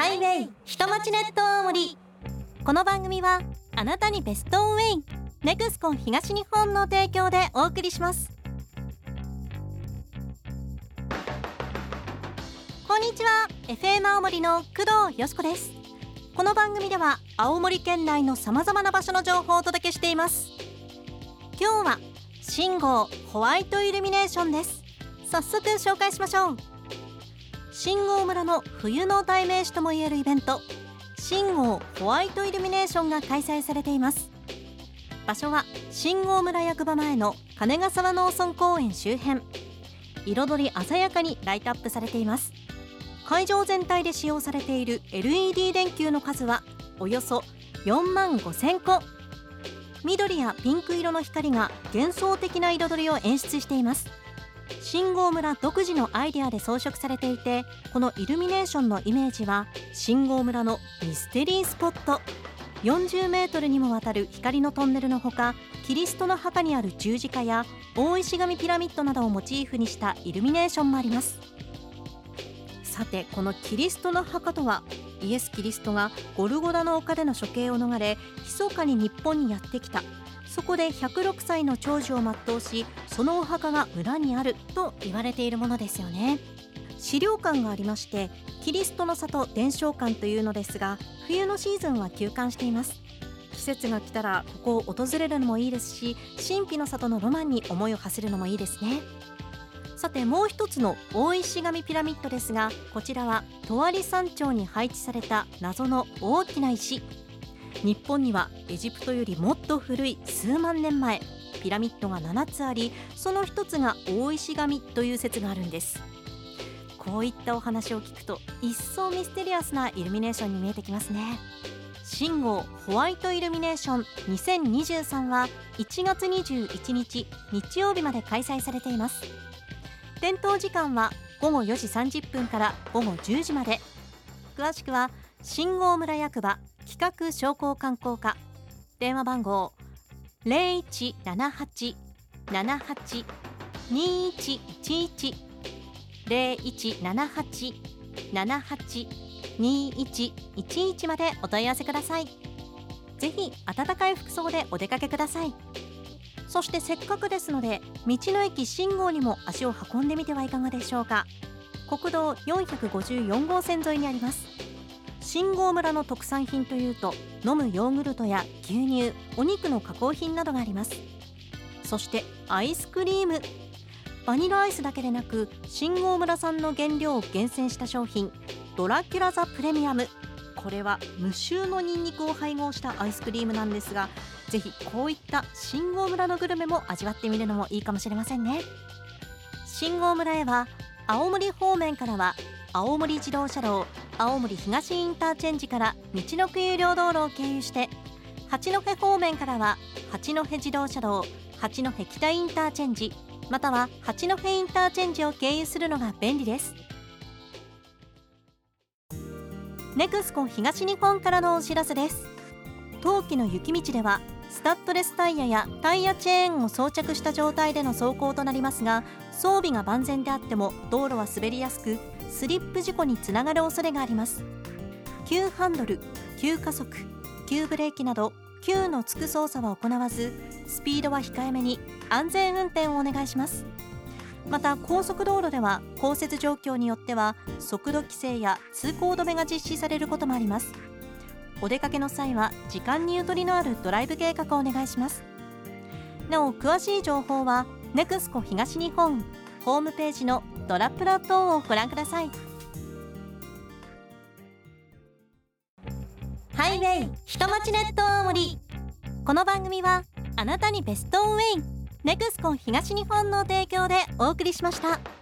ハイウェイ下町ネット大森この番組はあなたにベストウェイネクスコン東日本の提供でお送りします。こんにちは FM 青森の工藤よしこです。この番組では青森県内のさまざまな場所の情報をお届けしています。今日は信号ホワイトイルミネーションです。早速紹介しましょう。信号村の冬の代名詞ともいえるイベント信号ホワイトイルミネーションが開催されています。場所は信号村役場前の金ヶ沢農村公園周辺。彩り鮮やかにライトアップされています。会場全体で使用されている LED 電球の数はおよそ4万5000個。緑やピンク色の光が幻想的な彩りを演出しています。信号村独自のアイデアで装飾されていてこのイルミネーションのイメージは信号村のミステリースポット。40メートルにもわたる光のトンネルのほかキリストの墓にある十字架や大石神ピラミッドなどをモチーフにしたイルミネーションもあります。さてこのキリストの墓とはイエス・キリストがゴルゴダの丘での処刑を逃れ密かに日本にやってきた。そこで106歳の長寿を全うしそのお墓が村にあると言われているものですよね。資料館がありましてキリストの里伝承館というのですが冬のシーズンは休館しています。季節が来たらここを訪れるのもいいですし神秘の里のロマンに思いを馳せるのもいいですね。さてもう一つの大石神ピラミッドですがこちらはとわり山頂に配置された謎の大きな石。日本にはエジプトよりもっと古い数万年前ピラミッドが7つありその一つが大石神という説があるんです。こういったお話を聞くと一層ミステリアスなイルミネーションに見えてきますね。信号ホワイトイルミネーション2023は1月21日日曜日まで開催されています。点灯時間は午後4時30分から午後10時まで。詳しくは信号村役場企画商工観光課。電話番号0178-78-2111 0178-78-2111までお問い合わせください。ぜひ暖かい服装でお出かけください。そしてせっかくですので道の駅信号にも足を運んでみてはいかがでしょうか。国道454号線沿いにあります。信号村の特産品というと飲むヨーグルトや牛乳お肉の加工品などがあります。そしてアイスクリーム。バニラアイスだけでなく信号村産の原料を厳選した商品ドラキュラザプレミアム。これは無臭のニンニクを配合したアイスクリームなんですがぜひこういった信号村のグルメも味わってみるのもいいかもしれませんね。信号村へは青森方面からは青森自動車道青森東インターチェンジから道のく有料道路を経由して八戸方面からは八戸自動車道八戸北インターチェンジまたは八戸インターチェンジを経由するのが便利です。ネクスコ東日本からのお知らせです。冬季の雪道ではスタッドレスタイヤやタイヤチェーンを装着した状態での走行となりますが装備が万全であっても道路は滑りやすくスリップ事故につながる恐れがあります。急ハンドル急加速急ブレーキなど急のつく操作は行わずスピードは控えめに安全運転をお願いします。また高速道路では降雪状況によっては速度規制や通行止めが実施されることもあります。お出かけの際は時間にゆとりのあるドライブ計画をお願いします。なお詳しい情報は NEXCO 東日本ホームページのドラプラ等をご覧くださいハイウェイ下町ネット大森この番組はあなたにベストウェイネクスコ東日本の提供でお送りしました。